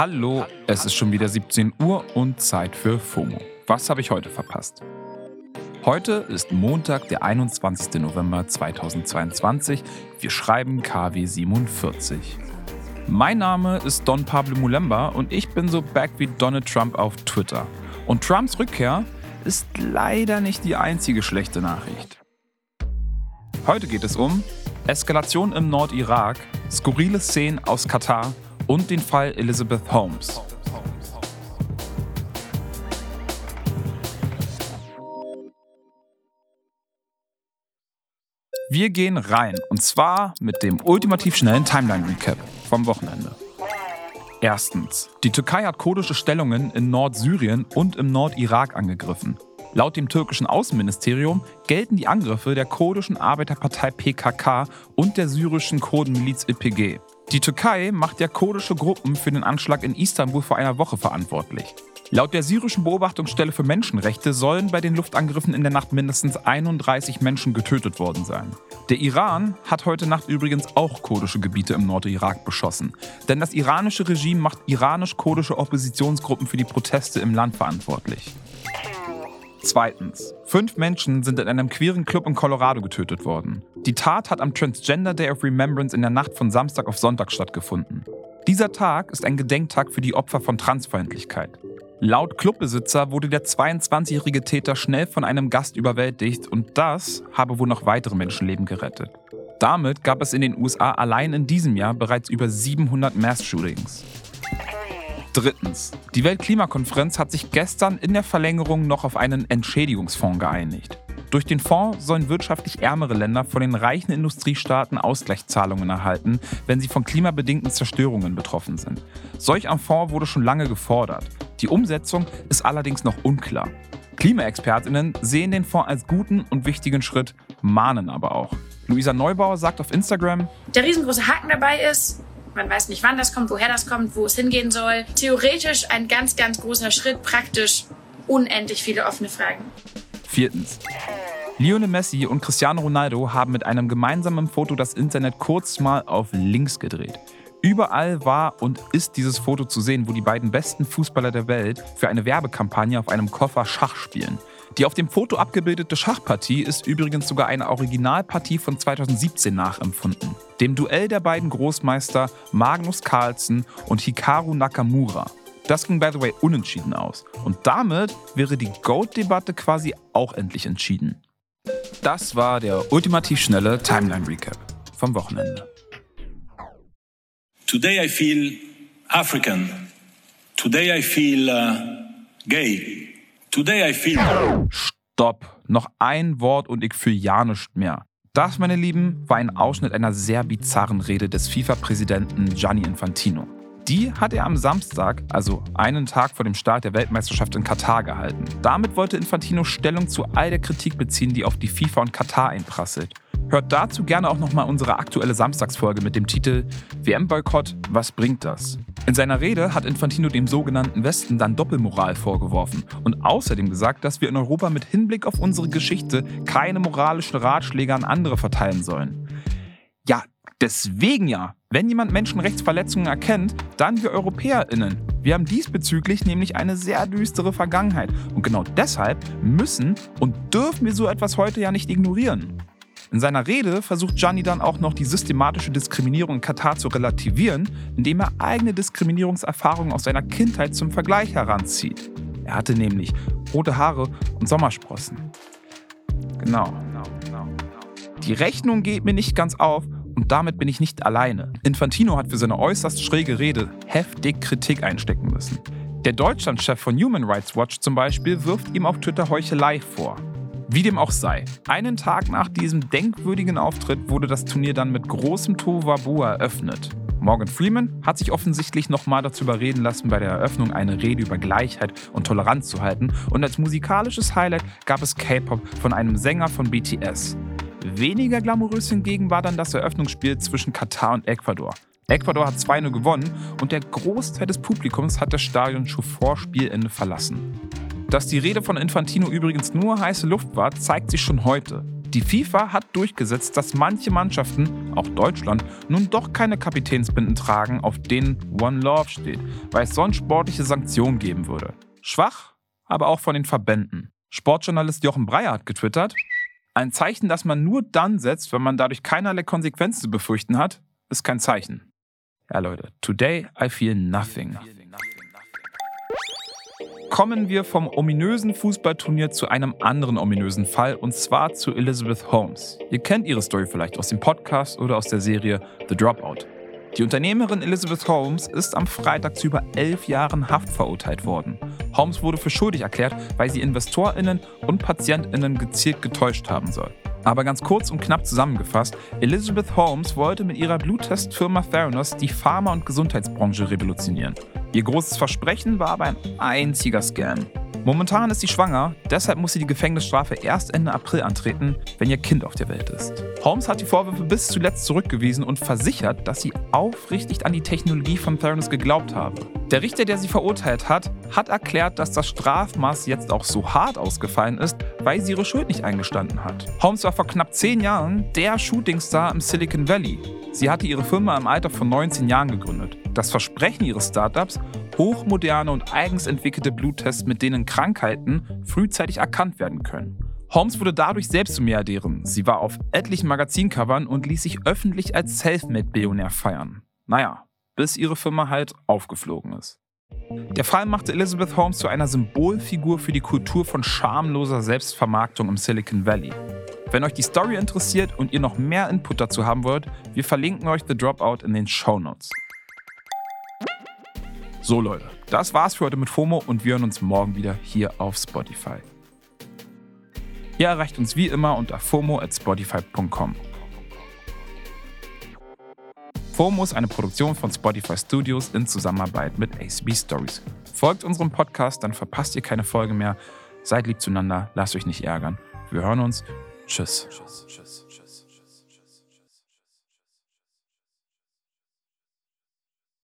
Hallo, es ist schon wieder 17 Uhr und Zeit für FOMO. Was habe ich heute verpasst? Heute ist Montag, der 21. November 2022. Wir schreiben KW 47. Mein Name ist Don Pablo Mulemba und ich bin so back wie Donald Trump auf Twitter. Und Trumps Rückkehr ist leider nicht die einzige schlechte Nachricht. Heute geht es um Eskalation im Nordirak, skurrile Szenen aus Katar und den Fall Elizabeth Holmes. Wir gehen rein und zwar mit dem ultimativ schnellen Timeline-Recap vom Wochenende. Erstens. Die Türkei hat kurdische Stellungen in Nordsyrien und im Nordirak angegriffen. Laut dem türkischen Außenministerium gelten die Angriffe der kurdischen Arbeiterpartei PKK und der syrischen Kurdenmiliz YPG. Die Türkei macht ja kurdische Gruppen für den Anschlag in Istanbul vor einer Woche verantwortlich. Laut der syrischen Beobachtungsstelle für Menschenrechte sollen bei den Luftangriffen in der Nacht mindestens 31 Menschen getötet worden sein. Der Iran hat heute Nacht übrigens auch kurdische Gebiete im Nordirak beschossen. Denn das iranische Regime macht iranisch-kurdische Oppositionsgruppen für die Proteste im Land verantwortlich. Zweitens. Fünf Menschen sind in einem queeren Club in Colorado getötet worden. Die Tat hat am Transgender Day of Remembrance in der Nacht von Samstag auf Sonntag stattgefunden. Dieser Tag ist ein Gedenktag für die Opfer von Transfeindlichkeit. Laut Clubbesitzer wurde der 22-jährige Täter schnell von einem Gast überwältigt und das habe wohl noch weitere Menschenleben gerettet. Damit gab es in den USA allein in diesem Jahr bereits über 700 Mass-Shootings. Drittens. Die Weltklimakonferenz hat sich gestern in der Verlängerung noch auf einen Entschädigungsfonds geeinigt. Durch den Fonds sollen wirtschaftlich ärmere Länder von den reichen Industriestaaten Ausgleichszahlungen erhalten, wenn sie von klimabedingten Zerstörungen betroffen sind. Solch ein Fonds wurde schon lange gefordert. Die Umsetzung ist allerdings noch unklar. Klimaexpertinnen sehen den Fonds als guten und wichtigen Schritt, mahnen aber auch. Luisa Neubauer sagt auf Instagram, der riesengroße Haken dabei ist, man weiß nicht, wann das kommt, woher das kommt, wo es hingehen soll. Theoretisch ein ganz, ganz großer Schritt, praktisch unendlich viele offene Fragen. Viertens. Lionel Messi und Cristiano Ronaldo haben mit einem gemeinsamen Foto das Internet kurz mal auf links gedreht. Überall war und ist dieses Foto zu sehen, wo die beiden besten Fußballer der Welt für eine Werbekampagne auf einem Koffer Schach spielen. Die auf dem Foto abgebildete Schachpartie ist übrigens sogar eine Originalpartie von 2017 nachempfunden. Dem Duell der beiden Großmeister Magnus Carlsen und Hikaru Nakamura. Das ging, by the way, unentschieden aus. Und damit wäre die GOAT-Debatte quasi auch endlich entschieden. Das war der ultimativ schnelle Timeline-Recap vom Wochenende. Today I feel African. Today I feel uh, gay. Today I feel. Stopp. Noch ein Wort und ich fühle ja nichts mehr. Das, meine Lieben, war ein Ausschnitt einer sehr bizarren Rede des FIFA-Präsidenten Gianni Infantino. Die hat er am Samstag, also einen Tag vor dem Start der Weltmeisterschaft in Katar gehalten. Damit wollte Infantino Stellung zu all der Kritik beziehen, die auf die FIFA und Katar einprasselt. Hört dazu gerne auch nochmal unsere aktuelle Samstagsfolge mit dem Titel WM-Boykott, was bringt das? In seiner Rede hat Infantino dem sogenannten Westen dann Doppelmoral vorgeworfen und außerdem gesagt, dass wir in Europa mit Hinblick auf unsere Geschichte keine moralischen Ratschläge an andere verteilen sollen. Ja, deswegen ja, wenn jemand Menschenrechtsverletzungen erkennt, dann wir EuropäerInnen. Wir haben diesbezüglich nämlich eine sehr düstere Vergangenheit und genau deshalb müssen und dürfen wir so etwas heute ja nicht ignorieren. In seiner Rede versucht Gianni dann auch noch die systematische Diskriminierung in Katar zu relativieren, indem er eigene Diskriminierungserfahrungen aus seiner Kindheit zum Vergleich heranzieht. Er hatte nämlich rote Haare und Sommersprossen. Genau. Die Rechnung geht mir nicht ganz auf und damit bin ich nicht alleine. Infantino hat für seine äußerst schräge Rede heftig Kritik einstecken müssen. Der Deutschlandchef von Human Rights Watch zum Beispiel wirft ihm auf Twitter Heuchelei vor. Wie dem auch sei, einen Tag nach diesem denkwürdigen Auftritt wurde das Turnier dann mit großem Tohuwabohu eröffnet. Morgan Freeman hat sich offensichtlich nochmal dazu überreden lassen, bei der Eröffnung eine Rede über Gleichheit und Toleranz zu halten und als musikalisches Highlight gab es K-Pop von einem Sänger von BTS. Weniger glamourös hingegen war dann das Eröffnungsspiel zwischen Katar und Ecuador. Ecuador hat 2-0 gewonnen und der Großteil des Publikums hat das Stadion schon vor Spielende verlassen. Dass die Rede von Infantino übrigens nur heiße Luft war, zeigt sich schon heute. Die FIFA hat durchgesetzt, dass manche Mannschaften, auch Deutschland, nun doch keine Kapitänsbinden tragen, auf denen One Love steht, weil es sonst sportliche Sanktionen geben würde. Schwach, aber auch von den Verbänden. Sportjournalist Jochen Breyer hat getwittert, ein Zeichen, das man nur dann setzt, wenn man dadurch keinerlei Konsequenzen zu befürchten hat, ist kein Zeichen. Ja Leute, today I feel nothing. Kommen wir vom ominösen Fußballturnier zu einem anderen ominösen Fall, und zwar zu Elizabeth Holmes. Ihr kennt ihre Story vielleicht aus dem Podcast oder aus der Serie The Dropout. Die Unternehmerin Elizabeth Holmes ist am Freitag zu über elf Jahren Haft verurteilt worden. Holmes wurde für schuldig erklärt, weil sie InvestorInnen und PatientInnen gezielt getäuscht haben soll. Aber ganz kurz und knapp zusammengefasst, Elizabeth Holmes wollte mit ihrer Bluttestfirma Theranos die Pharma- und Gesundheitsbranche revolutionieren. Ihr großes Versprechen war aber ein einziger Scam. Momentan ist sie schwanger, deshalb muss sie die Gefängnisstrafe erst Ende April antreten, wenn ihr Kind auf der Welt ist. Holmes hat die Vorwürfe bis zuletzt zurückgewiesen und versichert, dass sie aufrichtig an die Technologie von Theranos geglaubt habe. Der Richter, der sie verurteilt hat, hat erklärt, dass das Strafmaß jetzt auch so hart ausgefallen ist, weil sie ihre Schuld nicht eingestanden hat. Holmes war vor knapp zehn Jahren der Shootingstar im Silicon Valley. Sie hatte ihre Firma im Alter von 19 Jahren gegründet. Das Versprechen ihres Startups, hochmoderne und eigens entwickelte Bluttests, mit denen Krankheiten frühzeitig erkannt werden können. Holmes wurde dadurch selbst zum Milliardärin. Sie war auf etlichen Magazincovern und ließ sich öffentlich als Selfmade-Billionär feiern. Naja, bis ihre Firma halt aufgeflogen ist. Der Fall machte Elizabeth Holmes zu einer Symbolfigur für die Kultur von schamloser Selbstvermarktung im Silicon Valley. Wenn euch die Story interessiert und ihr noch mehr Input dazu haben wollt, wir verlinken euch The Dropout in den Show Notes. So Leute, das war's für heute mit FOMO und wir hören uns morgen wieder hier auf Spotify. Ihr erreicht uns wie immer unter FOMO at Spotify.com. FOMO ist eine Produktion von Spotify Studios in Zusammenarbeit mit ACB Stories. Folgt unserem Podcast, dann verpasst ihr keine Folge mehr. Seid lieb zueinander, lasst euch nicht ärgern. Wir hören uns. Tschüss. tschüss, tschüss, tschüss.